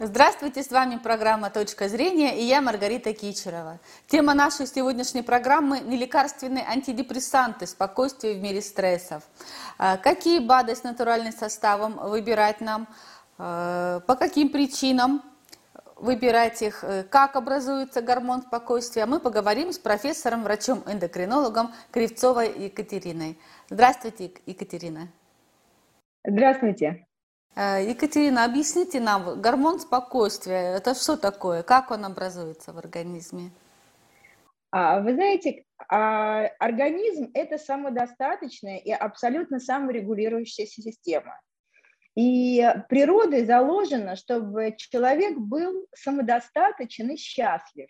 Здравствуйте, с вами программа «Точка зрения» и я Маргарита Кичерова. Тема нашей сегодняшней программы – нелекарственные антидепрессанты, спокойствие в мире стрессов. А, какие БАДы с натуральным составом выбирать нам, а, по каким причинам выбирать их, как образуется гормон спокойствия, мы поговорим с профессором, врачом-эндокринологом Кривцовой Екатериной. Здравствуйте, Екатерина. Здравствуйте. Э, Екатерина, объясните нам, гормон спокойствия, это что такое? Как он образуется в организме? А, вы знаете, а, организм – это самодостаточная и абсолютно саморегулирующаяся система. И природой заложено, чтобы человек был самодостаточен и счастлив.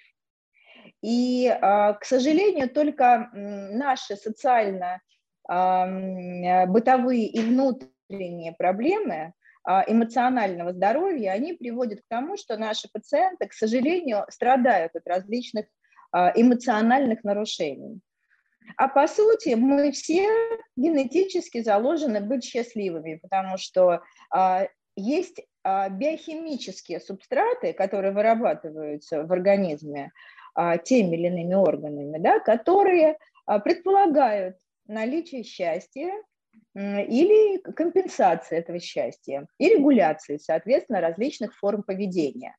И, а, к сожалению, только наши социально-бытовые и внутренние проблемы эмоционального здоровья, они приводят к тому, что наши пациенты, к сожалению, страдают от различных а, эмоциональных нарушений. А по сути мы все генетически заложены быть счастливыми, потому что а, есть биохимические субстраты, которые вырабатываются в организме теми или иными органами, да, которые предполагают наличие счастья или компенсация этого счастья, и регуляции, соответственно, различных форм поведения.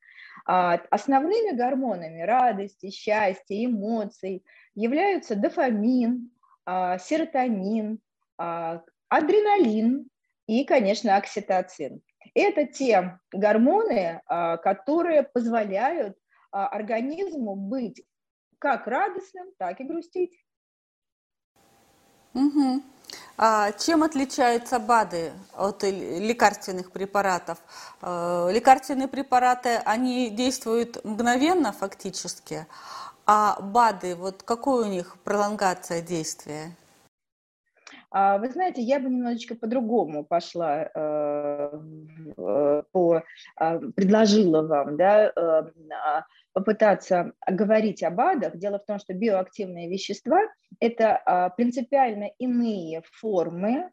А, основными гормонами радости, счастья, эмоций являются дофамин, а, серотонин, а, адреналин и, конечно, окситоцин. Это те гормоны, которые позволяют организму быть как радостным, так и грустить. Угу. А чем отличаются БАДы от лекарственных препаратов? Э, лекарственные препараты, они действуют мгновенно фактически, а БАДы, вот какой у них пролонгация действия? А, вы знаете, я бы немножечко по-другому пошла, э, э, по, а, предложила вам, да, а, попытаться говорить об АДах. Дело в том, что биоактивные вещества – это принципиально иные формы,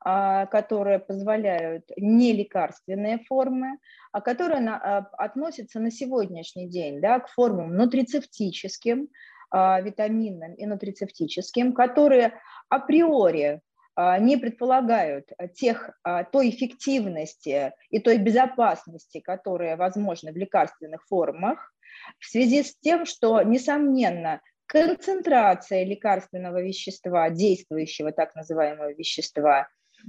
которые позволяют не лекарственные формы, а которые относятся на сегодняшний день да, к формам нутрицептическим, витаминным и нутрицептическим, которые априори а, не предполагают тех, а, той эффективности и той безопасности, которые возможны в лекарственных формах, в связи с тем, что, несомненно, концентрация лекарственного вещества, действующего так называемого вещества,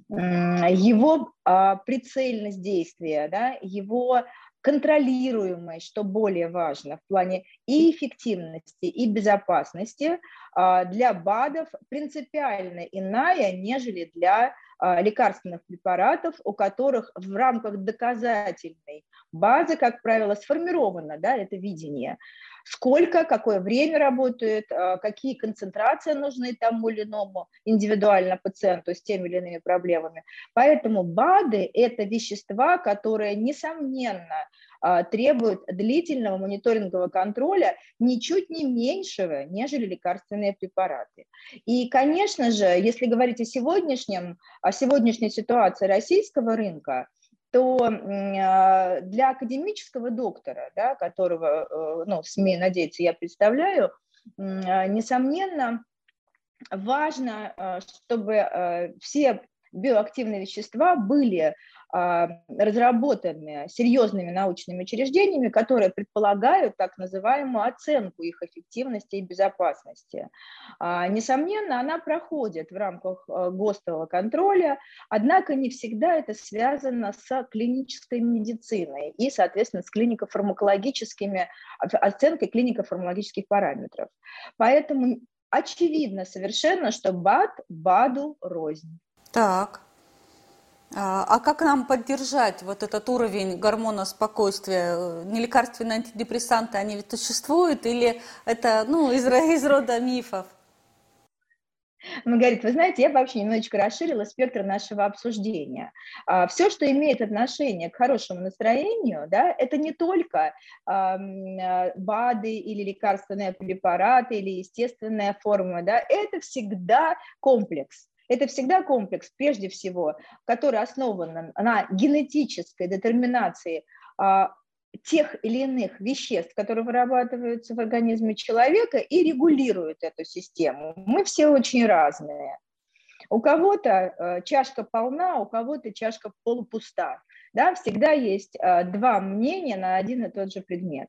его а, прицельность действия, да, его контролируемость, что более важно в плане и эффективности, и безопасности а, для БАДов принципиально иная, нежели для а, лекарственных препаратов, у которых в рамках доказательной базы, как правило, сформировано да, это видение, сколько, какое время работает, а, какие концентрации нужны тому или иному индивидуально пациенту с теми или иными проблемами. Поэтому БАДы – это вещества, которые, несомненно, а, требуют длительного мониторингового контроля ничуть не меньшего, нежели лекарственные препараты. И, конечно же, если говорить о сегодняшнем, о сегодняшней ситуации российского рынка, то а, для академического доктора, да, которого, э, ну, смею надеяться, я представляю, а, несомненно, важно, чтобы э, все биоактивные вещества были разработаны серьезными научными учреждениями, которые предполагают так называемую оценку их эффективности и безопасности. А, несомненно, она проходит в рамках а, ГОСТового контроля, однако не всегда это связано с клинической медициной и, соответственно, с клинико-фармакологическими, оценкой клинико-фармакологических параметров. Поэтому очевидно совершенно, что БАД БАДу рознь. Так. А, а как нам поддержать вот этот уровень гормона спокойствия? Нелекарственные антидепрессанты, они ведь существуют или это ну, из, из рода мифов? Маргарита, вы знаете, я вообще немножечко расширила спектр нашего обсуждения. А, Все, что имеет отношение к хорошему настроению, да, это не только БАДы или лекарственные препараты или естественная форма, да, это всегда комплекс. Это всегда комплекс, прежде всего, который основан на генетической детерминации а, тех или иных веществ, которые вырабатываются в организме человека и регулируют эту систему. Мы все очень разные. У кого-то э, чашка полна, у кого-то чашка полупуста. Да, всегда есть э, два мнения на один и тот же предмет.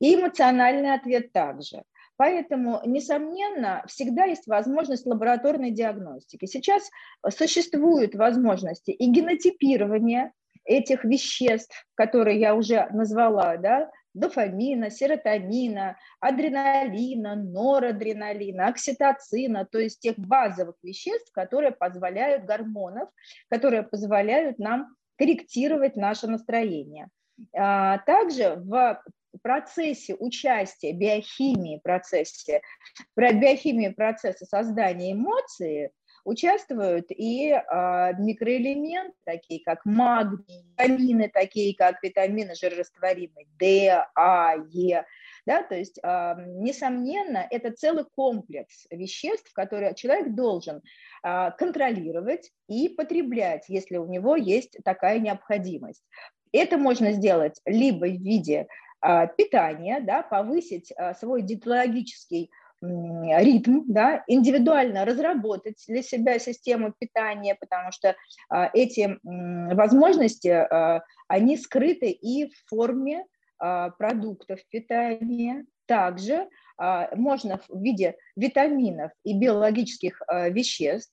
И эмоциональный ответ также. Поэтому, несомненно, всегда есть возможность лабораторной диагностики. Сейчас существуют возможности и генотипирования этих веществ, которые я уже назвала, да, дофамина, серотонина, адреналина, норадреналина, окситоцина, то есть тех базовых веществ, которые позволяют гормонов, которые позволяют нам корректировать наше настроение. А, также в процессе участия биохимии, процессе, биохимии процесса создания эмоции участвуют и э, микроэлементы, такие как магний, витамины, такие как витамины жирорастворимые D, А, Е. Да, то есть, э, несомненно, это целый комплекс веществ, которые человек должен э, контролировать и потреблять, если у него есть такая необходимость. Это можно сделать либо в виде а, питания, да, повысить а, свой диетологический ритм, да, индивидуально разработать для себя систему питания, потому что а, эти возможности, они скрыты и в форме продуктов питания. Также можно в виде витаминов и биологических веществ,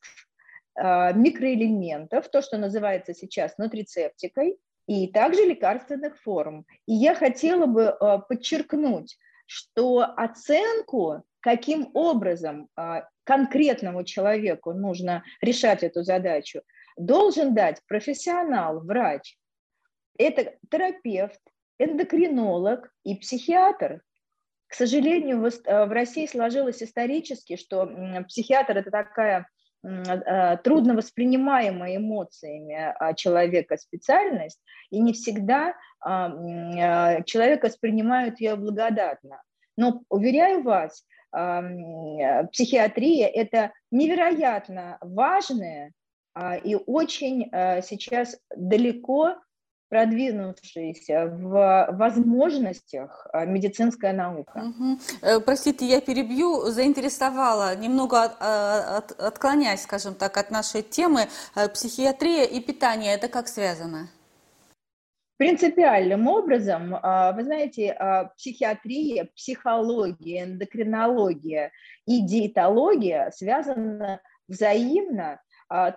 микроэлементов, то, что называется сейчас нутрицептикой, и также лекарственных форм. И я хотела бы э, подчеркнуть, что оценку, каким образом э, конкретному человеку нужно решать эту задачу, должен дать профессионал, врач. Это терапевт, эндокринолог и психиатр. К сожалению, в э, России сложилось исторически, что психиатр – это такая а, трудно воспринимаемая эмоциями а, человека специальность, и не всегда а, человек воспринимает ее благодатно. Но, уверяю вас, психиатрия – это невероятно важная и очень сейчас далеко продвинувшаяся в возможностях а, медицинская наука. Угу. Простите, я перебью, заинтересовала, немного от, а, от, отклоняясь, скажем так, от нашей темы, э, психиатрия и питание, это как связано? Принципиальным образом, вы знаете, психиатрия, психология, эндокринология и диетология связаны взаимно а,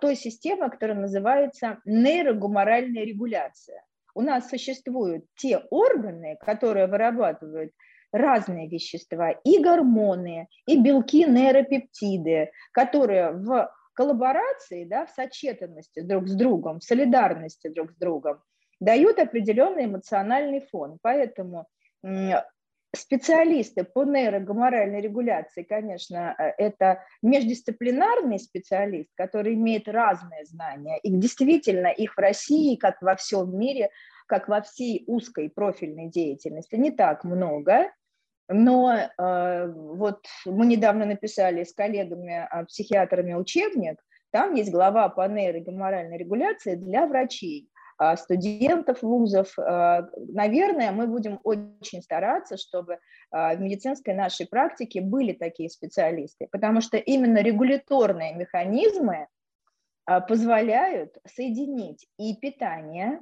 той системы, которая называется нейрогуморальная регуляция. У нас существуют те органы, которые вырабатывают разные вещества, и гормоны, и белки, нейропептиды, которые в коллаборации, да, в сочетанности друг с другом, в солидарности друг с другом дают определенный эмоциональный фон. Поэтому Специалисты по нейрогоморальной регуляции, конечно, э, это междисциплинарный специалист, который имеет разные знания. И действительно, их в России, как во всем мире, как во всей узкой профильной деятельности, не так много. Но э, вот мы недавно написали с коллегами, э, психиатрами учебник, там есть глава по нейрогоморальной регуляции для врачей. А, студентов вузов. А, наверное, мы будем очень стараться, чтобы а, в медицинской нашей практике были такие специалисты, потому что именно регуляторные механизмы позволяют соединить и питание,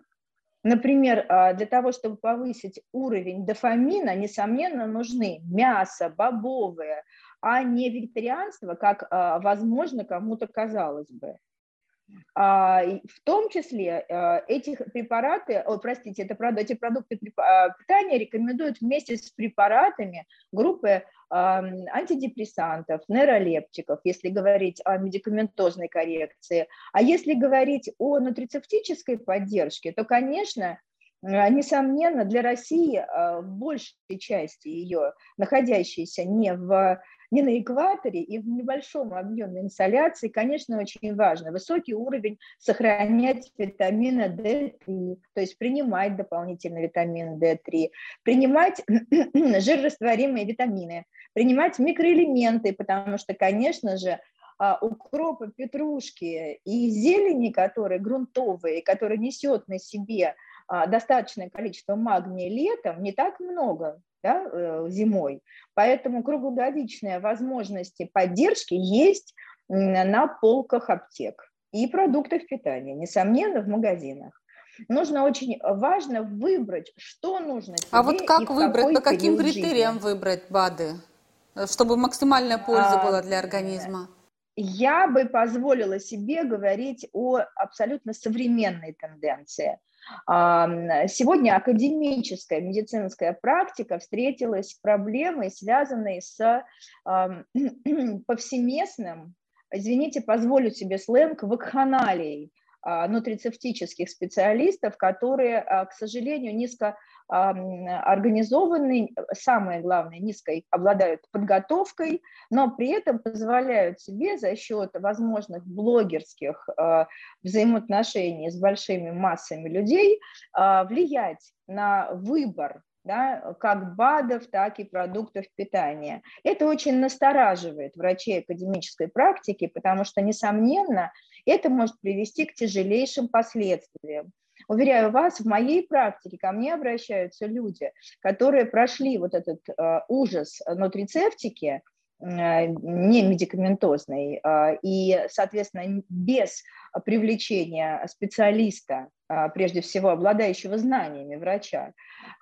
Например, для того, чтобы повысить уровень дофамина, несомненно, нужны мясо, бобовые, а не вегетарианство, как, возможно, кому-то казалось бы. А, в том числе э, этих препараты, о, простите, это, правда, эти продукты а, питания рекомендуют вместе с препаратами группы антидепрессантов, нейролептиков, если говорить о медикаментозной коррекции. А если говорить о нутрицептической поддержке, то, конечно, несомненно, для России в большей части ее, находящейся не в не на экваторе и в небольшом объеме инсоляции, конечно, очень важно. Высокий уровень сохранять витамина D3, то есть принимать дополнительно витамин D3, принимать жирорастворимые витамины, принимать микроэлементы, потому что, конечно же, а, укропа, петрушки и зелени, которые грунтовые, которые несет на себе достаточное количество магния летом, не так много да, э, зимой. Поэтому круглогодичные возможности поддержки есть на полках аптек и продуктов питания, несомненно, в магазинах. Нужно очень важно выбрать, что нужно А вот как выбрать, по каким критериям жизни. выбрать БАДы, чтобы максимальная польза а, была для организма? Я бы позволила себе говорить о абсолютно современной тенденции – Сегодня академическая медицинская практика встретилась с проблемой, связанной с повсеместным, извините, позволю себе сленг, вакханалией нутрицептических специалистов, которые, а, к сожалению, низко организованы, самое главное, низкой обладают подготовкой, но при этом позволяют себе за счет возможных блогерских а, взаимоотношений с большими массами людей влиять на выбор да, как БАДов, так и продуктов питания. Это очень настораживает врачей академической практики, потому что, несомненно, это может привести к тяжелейшим последствиям. Уверяю вас, в моей практике ко мне обращаются люди, которые прошли вот этот э, ужас нутрицептики, не медикаментозной, э, и, соответственно, без привлечения специалиста, э, прежде всего обладающего знаниями врача.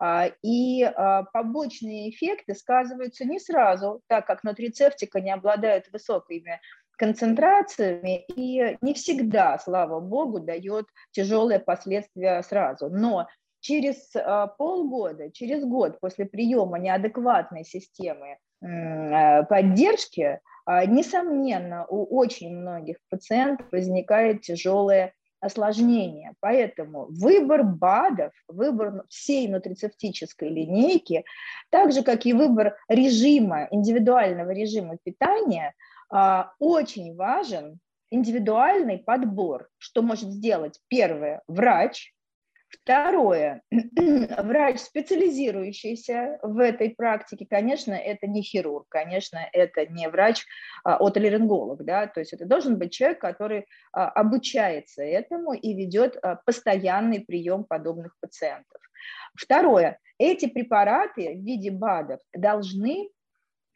Э, и э, побочные эффекты сказываются не сразу, так как нутрицептика не обладает высокими концентрациями и не всегда, слава богу, дает тяжелые последствия сразу. Но через полгода, через год после приема неадекватной системы поддержки, а, несомненно, у очень многих пациентов возникает тяжелое осложнение. Поэтому выбор БАДов, выбор всей нутрицептической линейки, так же, как и выбор режима, индивидуального режима питания – а, очень важен индивидуальный подбор, что может сделать первое врач, Второе, врач, специализирующийся в этой практике, конечно, это не хирург, конечно, это не врач, а отолеринголог, да, то есть это должен быть человек, который а, обучается этому и ведет а, постоянный прием подобных пациентов. Второе, эти препараты в виде БАДов должны,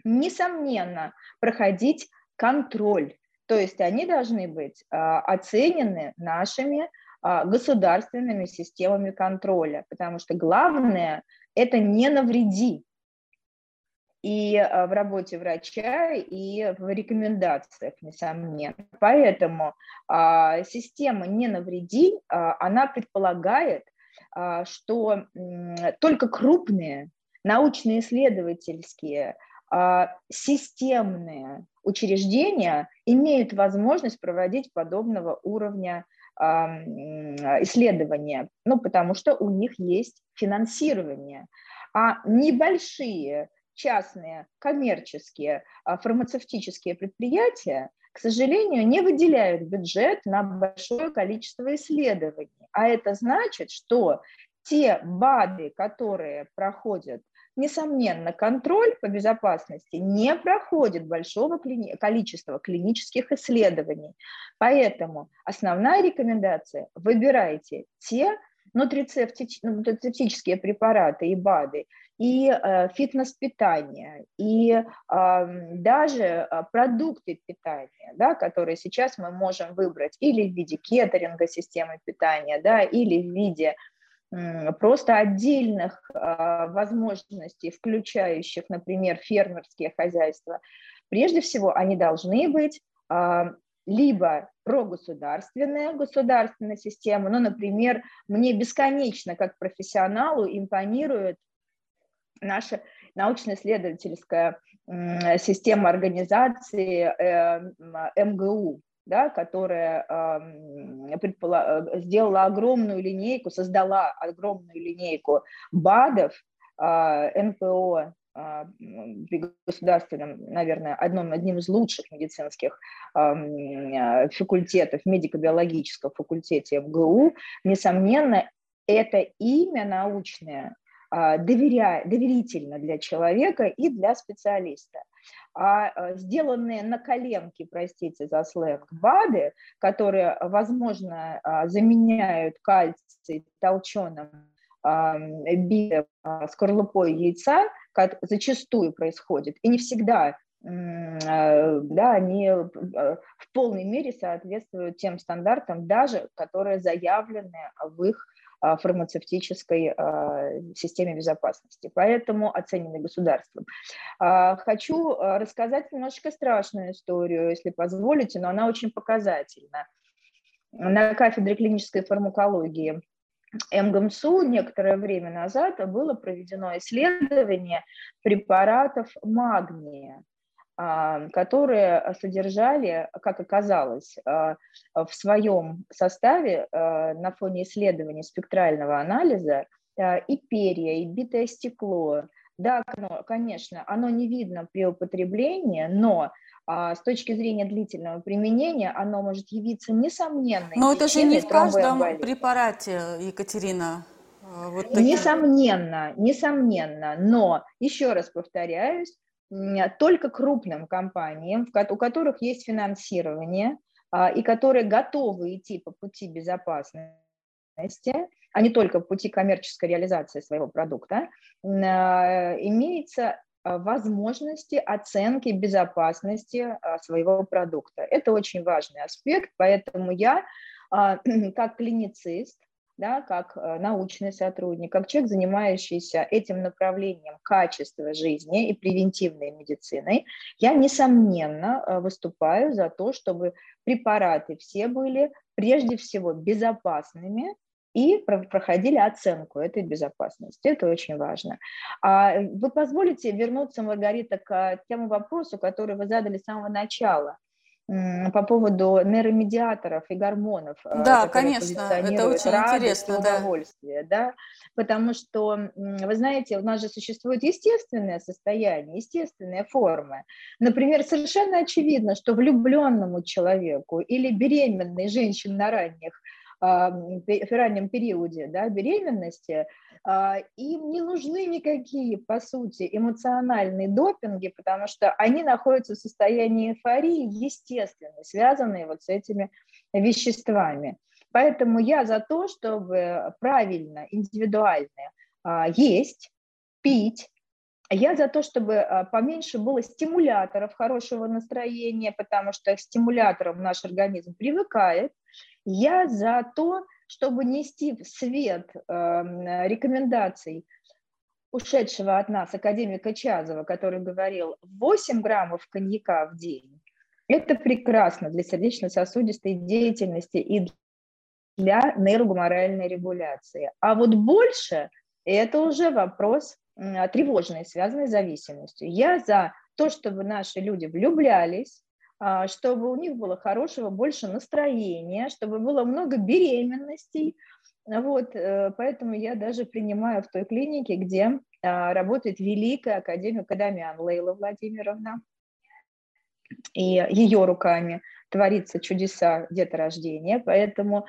несомненно, проходить контроль. То есть они должны быть а, оценены нашими а, государственными системами контроля, потому что главное – это не навреди и а, в работе врача, и в рекомендациях, несомненно. Поэтому система «не навреди», она предполагает, что только крупные научно-исследовательские, системные учреждения имеют возможность проводить подобного уровня исследования, ну, потому что у них есть финансирование. А небольшие частные коммерческие а, фармацевтические предприятия, к сожалению, не выделяют бюджет на большое количество исследований. А это значит, что те БАДы, которые проходят Несомненно, контроль по безопасности не проходит большого клини- количества клинических исследований. Поэтому основная рекомендация – выбирайте те нутрицептические препараты и БАДы, и э, фитнес-питание, и э, даже э, продукты питания, да, которые сейчас мы можем выбрать или в виде кеттеринга системы питания, да, или в виде просто отдельных а, возможностей, включающих, например, фермерские хозяйства, прежде всего они должны быть а, либо прогосударственная государственная система, ну, например, мне бесконечно как профессионалу импонирует наша научно-исследовательская система организации э, МГУ, да, которая э, сделала огромную линейку, создала огромную линейку БАДов, э, НПО э, при государственном, наверное, одном, одним из лучших медицинских э, факультетов, медико-биологического факультете МГУ, несомненно, это имя научное доверя, доверительно для человека и для специалиста – а сделанные на коленке, простите за сленг, БАДы, которые, возможно, заменяют кальций толченым скорлупой яйца, как зачастую происходит, и не всегда Э, да, они э, в полной мере соответствуют тем стандартам, даже которые заявлены в их а, фармацевтической а, системе безопасности, поэтому оценены государством. А, хочу рассказать немножечко страшную историю, если позволите, но она очень показательна. На кафедре клинической фармакологии МГМСУ некоторое время назад было проведено исследование препаратов магния а, которые содержали, как оказалось, а, в своем составе а, на фоне исследования спектрального анализа и перья, и битое стекло. Да, конечно, оно не видно при употреблении, но с точки зрения длительного применения оно может явиться несомненной. Но это же не в каждом препарате, Екатерина. Вот несомненно, несомненно, но еще раз повторяюсь, только крупным компаниям, у которых есть финансирование а, и которые готовы идти по пути безопасности, а не только по пути коммерческой реализации своего продукта, а, имеется а, возможности оценки безопасности своего продукта. Это очень важный аспект, поэтому я как клиницист да, как э, научный сотрудник, как человек, занимающийся этим направлением качества жизни и превентивной медициной, я, несомненно, э, выступаю за то, чтобы препараты все были прежде всего безопасными, и проходили оценку этой безопасности. Это очень важно. А вы позволите вернуться, Маргарита, к тему вопросу, который вы задали с самого начала – по поводу нейромедиаторов и гормонов. Э, да, конечно, это очень интересно. Удовольствие, да. да, потому что, вы знаете, у нас же существует естественное состояние, естественные формы. Например, совершенно очевидно, что влюбленному человеку или беременной женщине на ранних в раннем периоде да, беременности, а, им не нужны никакие, по сути, эмоциональные допинги, потому что они находятся в состоянии эйфории, естественно, связанные вот с этими веществами. Поэтому я за то, чтобы правильно, индивидуально а, есть, пить, я за то, чтобы а, поменьше было стимуляторов хорошего настроения, потому что к стимуляторам наш организм привыкает, я за то, чтобы нести в свет э, рекомендаций ушедшего от нас академика Чазова, который говорил 8 граммов коньяка в день. Это прекрасно для сердечно-сосудистой деятельности и для нейрогуморальной регуляции. А вот больше – это уже вопрос тревожный, связанный с зависимостью. Я за то, чтобы наши люди влюблялись, чтобы у них было хорошего больше настроения, чтобы было много беременностей. Вот, э, поэтому я даже принимаю в той клинике, где а, работает великая академик Адамян Лейла Владимировна. И ее руками творится чудеса деторождения, поэтому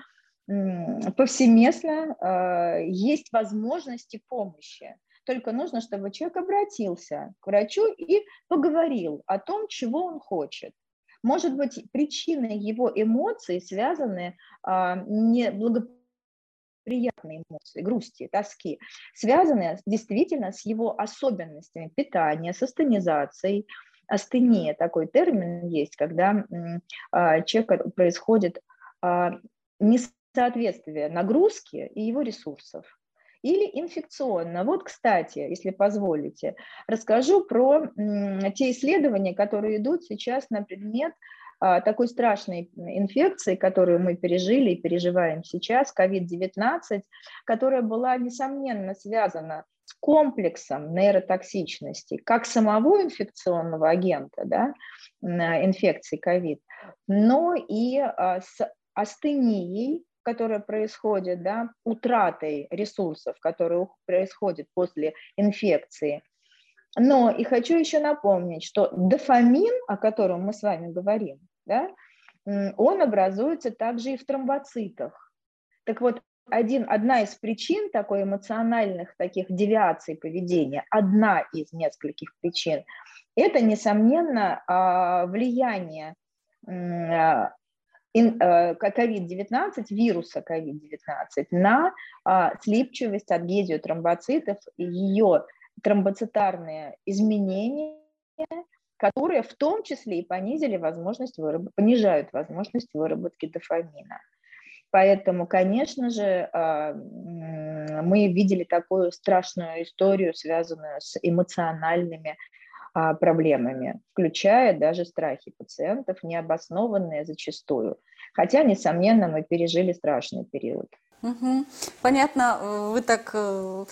повсеместно а, есть возможности помощи. Только нужно, чтобы человек обратился к врачу и поговорил о том, чего он хочет. Может быть, причиной его эмоций связаны а, неблагоприятные эмоции, грусти, тоски, связанные действительно с его особенностями питания, с астенизацией. Астения такой термин есть, когда человек происходит а, несоответствие нагрузки и его ресурсов или инфекционно. Вот, кстати, если позволите, расскажу про те исследования, которые идут сейчас на предмет а, такой страшной инфекции, которую мы пережили и переживаем сейчас, COVID-19, которая была, несомненно, связана с комплексом нейротоксичности, как самого инфекционного агента, да, инфекции COVID, но и а, с астенией, которая происходит, да, утратой ресурсов, которые происходят после инфекции. Но и хочу еще напомнить, что дофамин, о котором мы с вами говорим, да, он образуется также и в тромбоцитах. Так вот, один, одна из причин такой эмоциональных таких девиаций поведения, одна из нескольких причин, это, несомненно, а, влияние COVID-19, э, вируса COVID-19 на а, слипчивость, адгезию тромбоцитов, ее тромбоцитарные изменения, которые в том числе и понизили возможность выраб... понижают возможность выработки дофамина. Поэтому, конечно же, а, мы видели такую страшную историю, связанную с эмоциональными проблемами, включая даже страхи пациентов, необоснованные зачастую. Хотя, несомненно, мы пережили страшный период. Угу. Понятно, вы так э,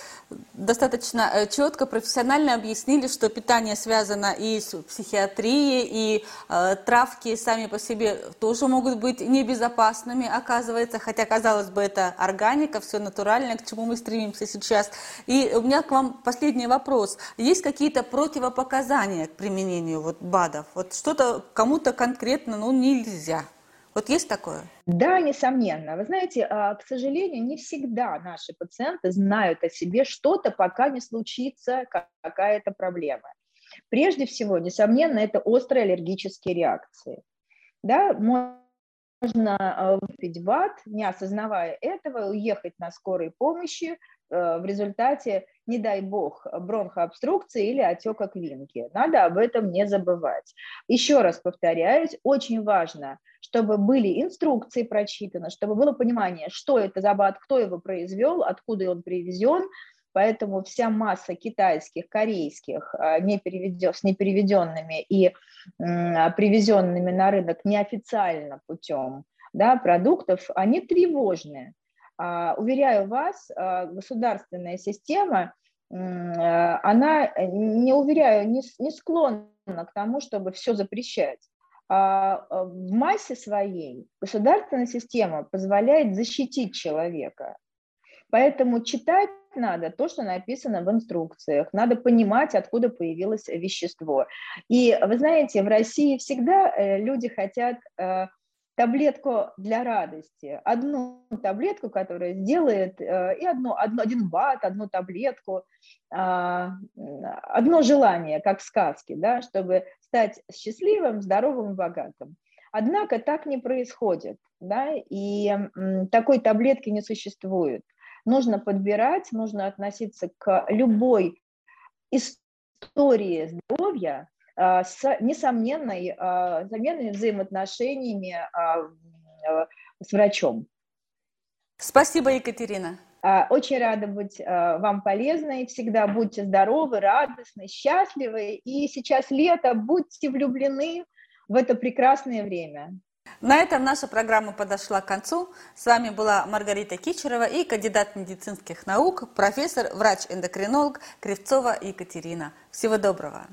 достаточно э, четко, профессионально объяснили, что питание связано и с психиатрией, и э, травки сами по себе тоже могут быть небезопасными, оказывается, хотя, казалось бы, это органика, все натуральное, к чему мы стремимся сейчас. И у меня к вам последний вопрос. Есть какие-то противопоказания к применению вот БАДов? Вот что-то кому-то конкретно ну, нельзя? Вот есть такое? Да, несомненно. Вы знаете, а, к сожалению, не всегда наши пациенты знают о себе что-то, пока не случится какая-то проблема. Прежде всего, несомненно, это острые аллергические реакции. Да, можно а, выпить БАД, не осознавая этого, уехать на скорой помощи, Э, в результате, не дай бог, бронхообструкции или отека квинки. Надо об этом не забывать. Еще раз повторяюсь, очень важно, чтобы были инструкции прочитаны, чтобы было понимание, что это за БАД, кто его произвел, откуда он привезен, Поэтому вся масса китайских, корейских, а, не переведен, с непереведенными и привезенными на рынок неофициально путем да, продуктов, они тревожные. А, уверяю вас, а, государственная система, а, она, не уверяю, не, не склонна к тому, чтобы все запрещать. В массе своей государственная система позволяет защитить человека. Поэтому читать надо то, что написано в инструкциях, надо понимать, откуда появилось вещество. И вы знаете, в России всегда э, люди хотят э, таблетку для радости, одну таблетку, которая сделает, э, и одно, одно, один бат, одну таблетку, а, одно желание, как в сказке, да, чтобы стать счастливым, здоровым, богатым. Однако так не происходит, да, и такой таблетки не существует. Нужно подбирать, нужно относиться к любой истории здоровья с несомненной, а, заменными взаимоотношениями а, с врачом. Спасибо, Екатерина. Очень рада быть вам полезной. Всегда будьте здоровы, радостны, счастливы. И сейчас лето, будьте влюблены в это прекрасное время. На этом наша программа подошла к концу. С вами была Маргарита Кичерова и кандидат медицинских наук, профессор, врач-эндокринолог Кривцова Екатерина. Всего доброго.